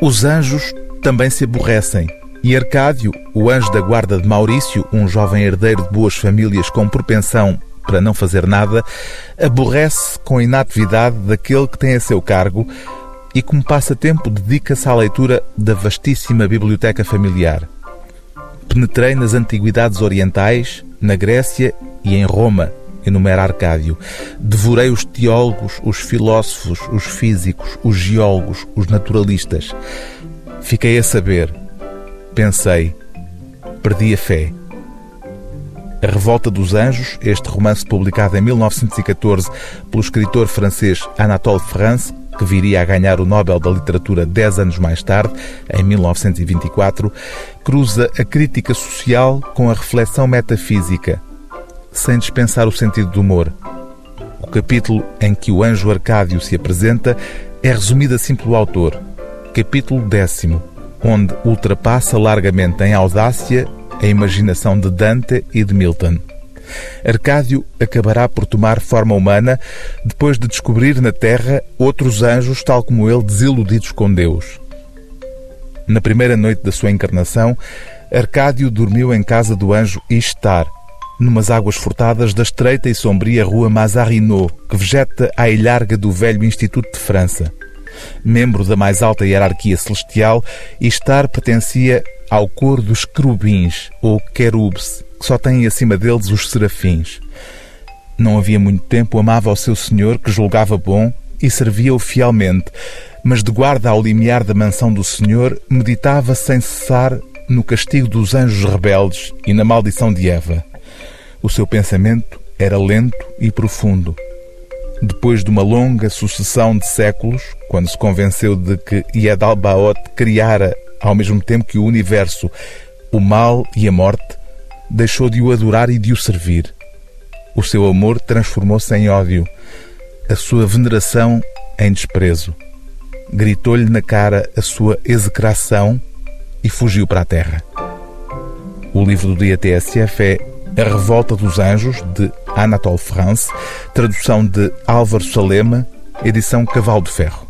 Os anjos também se aborrecem. E Arcádio, o anjo da guarda de Maurício, um jovem herdeiro de boas famílias com propensão para não fazer nada, aborrece com a inatividade daquele que tem a seu cargo e, como passatempo, dedica-se à leitura da vastíssima biblioteca familiar. Penetrei nas antiguidades orientais, na Grécia e em Roma, enumera Arcádio. Devorei os teólogos, os filósofos, os físicos, os geólogos, os naturalistas. Fiquei a saber. Pensei. Perdi a fé. A Revolta dos Anjos, este romance publicado em 1914 pelo escritor francês Anatole France, que viria a ganhar o Nobel da Literatura dez anos mais tarde, em 1924, cruza a crítica social com a reflexão metafísica, sem dispensar o sentido do humor. O capítulo em que o anjo Arcádio se apresenta é resumido assim pelo autor. Capítulo décimo, onde ultrapassa largamente em audácia a imaginação de Dante e de Milton. Arcádio acabará por tomar forma humana depois de descobrir na Terra outros anjos, tal como ele, desiludidos com Deus. Na primeira noite da sua encarnação, Arcádio dormiu em casa do anjo Ishtar, numas águas furtadas da estreita e sombria rua Mazarinot, que vegeta à ilharga do velho Instituto de França. Membro da mais alta hierarquia celestial, Ishtar pertencia ao coro dos querubins, ou querubes, que só têm acima deles os serafins. Não havia muito tempo amava o seu senhor, que julgava bom, e servia-o fielmente, mas de guarda ao limiar da mansão do senhor, meditava sem cessar no castigo dos anjos rebeldes e na maldição de Eva. O seu pensamento era lento e profundo. Depois de uma longa sucessão de séculos, quando se convenceu de que Yadalbaoth criara, ao mesmo tempo que o universo, o mal e a morte, deixou de o adorar e de o servir. O seu amor transformou-se em ódio, a sua veneração em desprezo. Gritou-lhe na cara a sua execração e fugiu para a terra. O livro do dia TSF é a Revolta dos Anjos, de Anatole France, tradução de Álvaro Salema, edição Cavalo de Ferro.